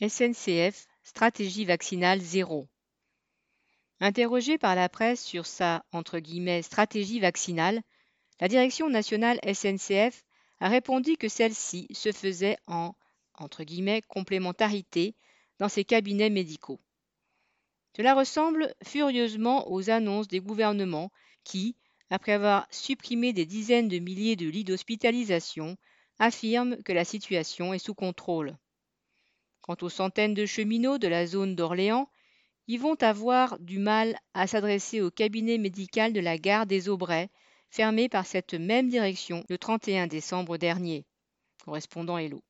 SNCF Stratégie vaccinale zéro. Interrogée par la presse sur sa stratégie vaccinale, la direction nationale SNCF a répondu que celle-ci se faisait en complémentarité dans ses cabinets médicaux. Cela ressemble furieusement aux annonces des gouvernements qui, après avoir supprimé des dizaines de milliers de lits d'hospitalisation, affirment que la situation est sous contrôle. Quant aux centaines de cheminots de la zone d'Orléans, ils vont avoir du mal à s'adresser au cabinet médical de la gare des Aubrais, fermé par cette même direction le 31 décembre dernier. Correspondant Hello.